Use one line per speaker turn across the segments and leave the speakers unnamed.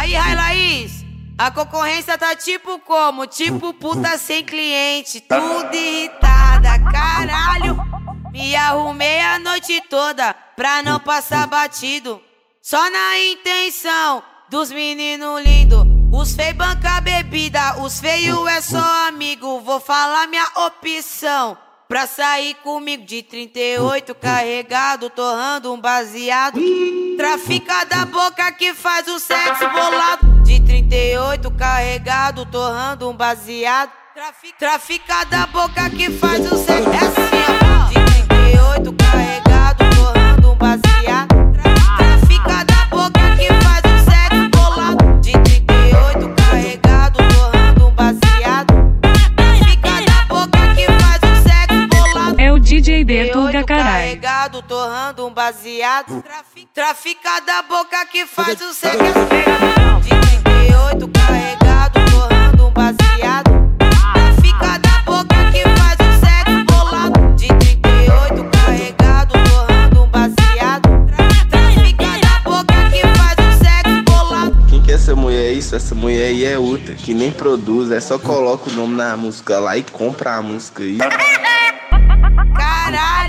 Aí, Rai Laís, a concorrência tá tipo como? Tipo puta sem cliente, tudo irritada, caralho. Me arrumei a noite toda pra não passar batido. Só na intenção dos meninos lindos. Os feios banca bebida, os feios é só amigo. Vou falar minha opção. Pra sair comigo de 38 carregado, torrando um baseado. Trafica da boca que faz o sexo bolado. De 38 carregado, torrando um baseado. Trafica da boca que faz o sexo. É assim, ó. De 38 carregado, torrando um baseado. Trafica da boca que faz o sexo bolado. De 38 carregado, torrando um baseado. Trafica da boca que faz o sexo bolado.
É o DJ Bertuga, carai.
carregado, torrando um baseado. Trafica da boca que faz o sexo. De 38 carregado, torrando um baseado. Trafica da boca que faz o sexo bolado. De 38 carregado, torrando um baseado. Trafica da boca que faz o sexo bolado.
Quem que é essa mulher isso? Essa mulher aí é outra, que nem produz, é só coloca o nome na música lá e compra a música aí.
Caralho,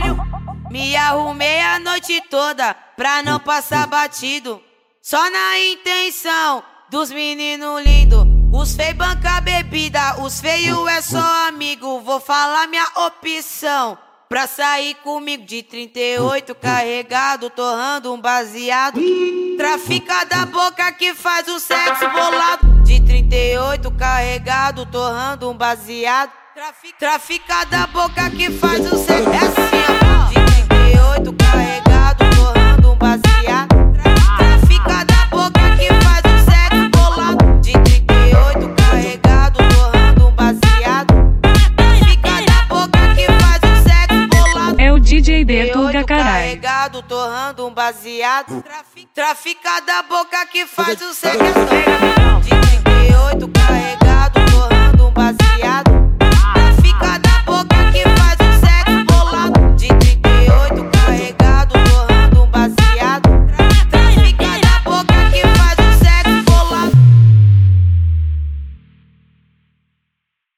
me arrumei a noite toda pra não passar batido. Só na intenção dos meninos lindos. Os feios banca bebida, os feios é só amigo. Vou falar minha opção. Pra sair comigo de 38 carregado, torrando um baseado. Trafica da boca que faz o sexo bolado. De 38 carregado, torrando um baseado. Trafica da boca que faz o sexo. É assim, torrando um baseado. Trafica da boca que faz o. De